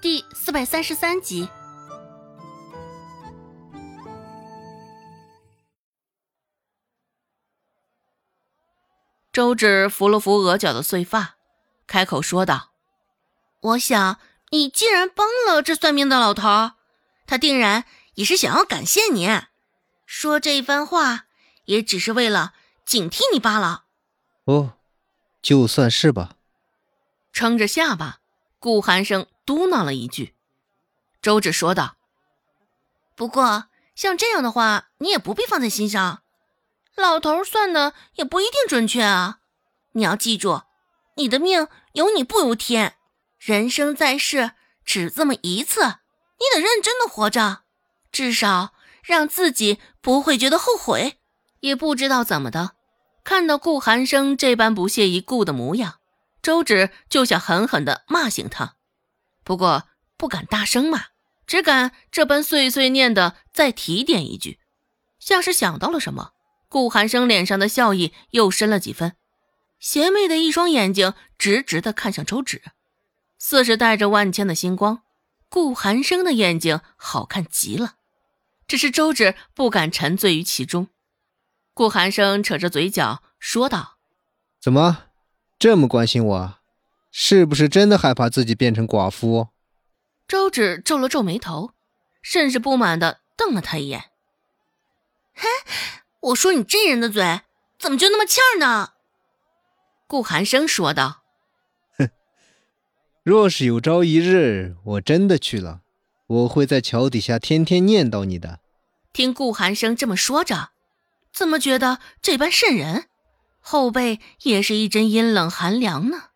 第四百三十三集。周芷扶了扶额角的碎发，开口说道：“我想，你既然帮了这算命的老头，他定然也是想要感谢你，说这一番话也只是为了警惕你罢了。”哦，就算是吧。撑着下巴，顾寒生嘟囔了一句。周芷说道：“不过，像这样的话，你也不必放在心上。”老头算的也不一定准确啊！你要记住，你的命由你不由天。人生在世只这么一次，你得认真的活着，至少让自己不会觉得后悔。也不知道怎么的，看到顾寒生这般不屑一顾的模样，周芷就想狠狠的骂醒他，不过不敢大声骂，只敢这般碎碎念的再提点一句，像是想到了什么。顾寒生脸上的笑意又深了几分，邪魅的一双眼睛直直的看向周芷，似是带着万千的星光。顾寒生的眼睛好看极了，只是周芷不敢沉醉于其中。顾寒生扯着嘴角说道：“怎么这么关心我？是不是真的害怕自己变成寡妇？”周芷皱了皱眉头，甚是不满的瞪了他一眼：“嘿。”我说你这人的嘴怎么就那么欠儿呢？顾寒生说道：“哼，若是有朝一日我真的去了，我会在桥底下天天念叨你的。”听顾寒生这么说着，怎么觉得这般瘆人？后背也是一阵阴冷寒凉呢。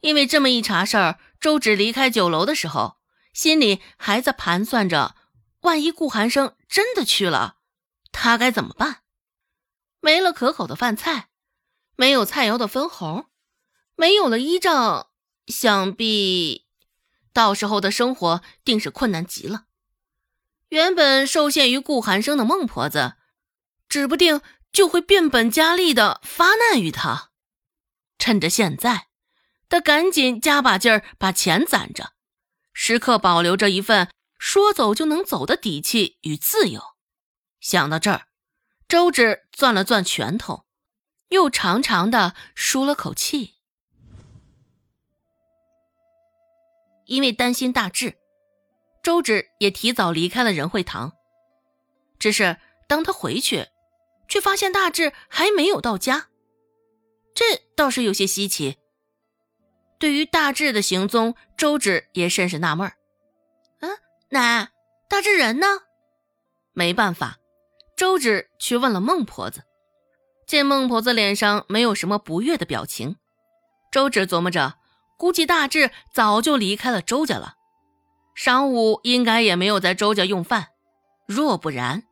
因为这么一茬事儿，周芷离开酒楼的时候，心里还在盘算着：万一顾寒生真的去了，他该怎么办？没了可口的饭菜，没有菜肴的分红，没有了依仗，想必到时候的生活定是困难极了。原本受限于顾寒生的孟婆子，指不定就会变本加厉的发难于他。趁着现在，他赶紧加把劲儿把钱攒着，时刻保留着一份说走就能走的底气与自由。想到这儿。周芷攥了攥拳头，又长长的舒了口气。因为担心大志，周芷也提早离开了仁惠堂。只是当他回去，却发现大志还没有到家，这倒是有些稀奇。对于大志的行踪，周芷也甚是纳闷儿。嗯，奶，大志人呢？没办法。周芷去问了孟婆子，见孟婆子脸上没有什么不悦的表情，周芷琢磨着，估计大志早就离开了周家了，晌午应该也没有在周家用饭。若不然，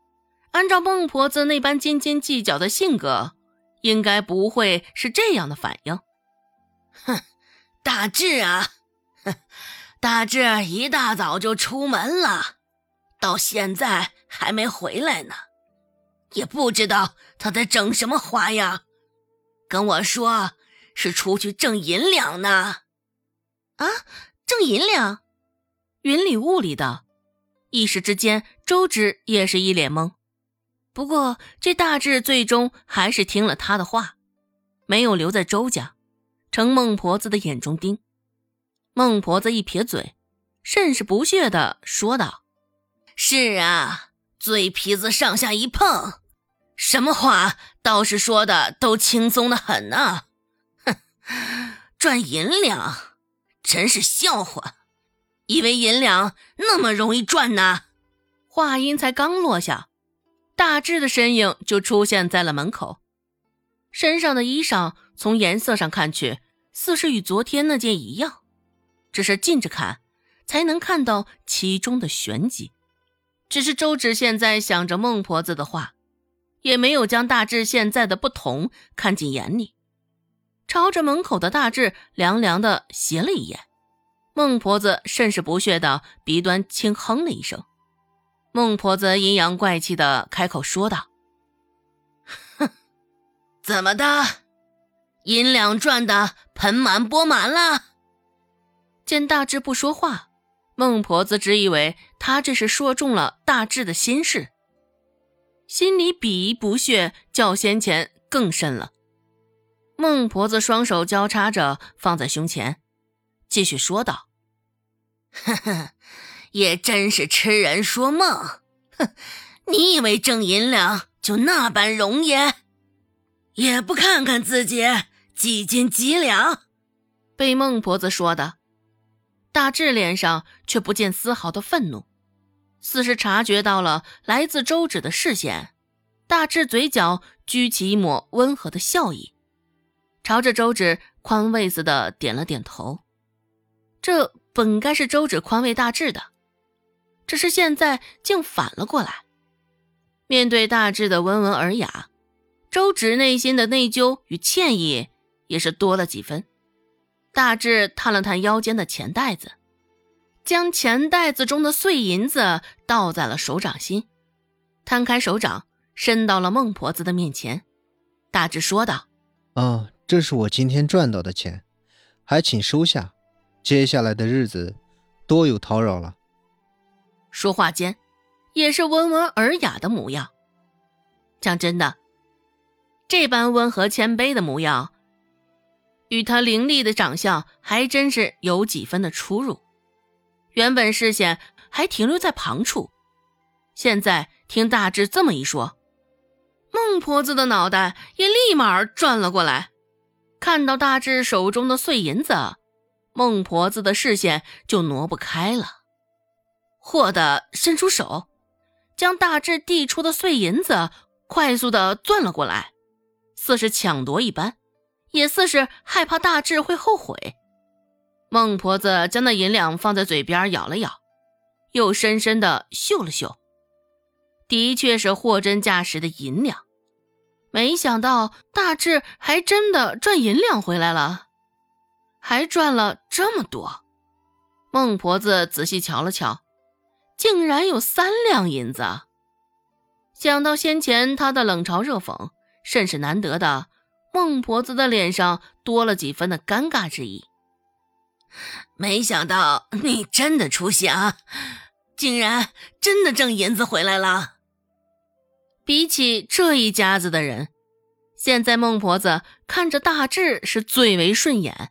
按照孟婆子那般斤斤计较的性格，应该不会是这样的反应。哼，大志啊，哼，大志一大早就出门了，到现在还没回来呢。也不知道他在整什么花样，跟我说是出去挣银两呢。啊，挣银两？云里雾里的，一时之间，周芷也是一脸懵。不过这大志最终还是听了他的话，没有留在周家，成孟婆子的眼中钉。孟婆子一撇嘴，甚是不屑的说道：“是啊。”嘴皮子上下一碰，什么话倒是说的都轻松的很呢。哼，赚银两，真是笑话！以为银两那么容易赚呢？话音才刚落下，大志的身影就出现在了门口，身上的衣裳从颜色上看去，似是与昨天那件一样，只是近着看，才能看到其中的玄机。只是周芷现在想着孟婆子的话，也没有将大志现在的不同看进眼里，朝着门口的大志凉凉的斜了一眼。孟婆子甚是不屑的鼻端轻哼了一声。孟婆子阴阳怪气的开口说道：“哼，怎么的，银两赚的盆满钵满了？”见大志不说话，孟婆子只以为他这是说中了大志的心事，心里鄙夷不屑，较先前更深了。孟婆子双手交叉着放在胸前，继续说道：“呵呵，也真是痴人说梦。哼，你以为挣银两就那般容易？也不看看自己几斤几两。”被孟婆子说的。大志脸上却不见丝毫的愤怒，似是察觉到了来自周芷的视线。大志嘴角掬起一抹温和的笑意，朝着周芷宽慰似的点了点头。这本该是周芷宽慰大志的，只是现在竟反了过来。面对大志的温文尔雅，周芷内心的内疚与歉意也是多了几分。大志探了探腰间的钱袋子，将钱袋子中的碎银子倒在了手掌心，摊开手掌，伸到了孟婆子的面前。大志说道：“啊，这是我今天赚到的钱，还请收下。接下来的日子，多有叨扰了。”说话间，也是温文尔雅的模样。讲真的，这般温和谦卑的模样。与他凌厉的长相还真是有几分的出入。原本视线还停留在旁处，现在听大志这么一说，孟婆子的脑袋也立马转了过来。看到大志手中的碎银子，孟婆子的视线就挪不开了，霍的伸出手，将大志递出的碎银子快速的攥了过来，似是抢夺一般。也似是害怕大智会后悔，孟婆子将那银两放在嘴边咬了咬，又深深的嗅了嗅，的确是货真价实的银两。没想到大智还真的赚银两回来了，还赚了这么多。孟婆子仔细瞧了瞧，竟然有三两银子。想到先前他的冷嘲热讽，甚是难得的。孟婆子的脸上多了几分的尴尬之意。没想到你真的出息啊，竟然真的挣银子回来了。比起这一家子的人，现在孟婆子看着大志是最为顺眼。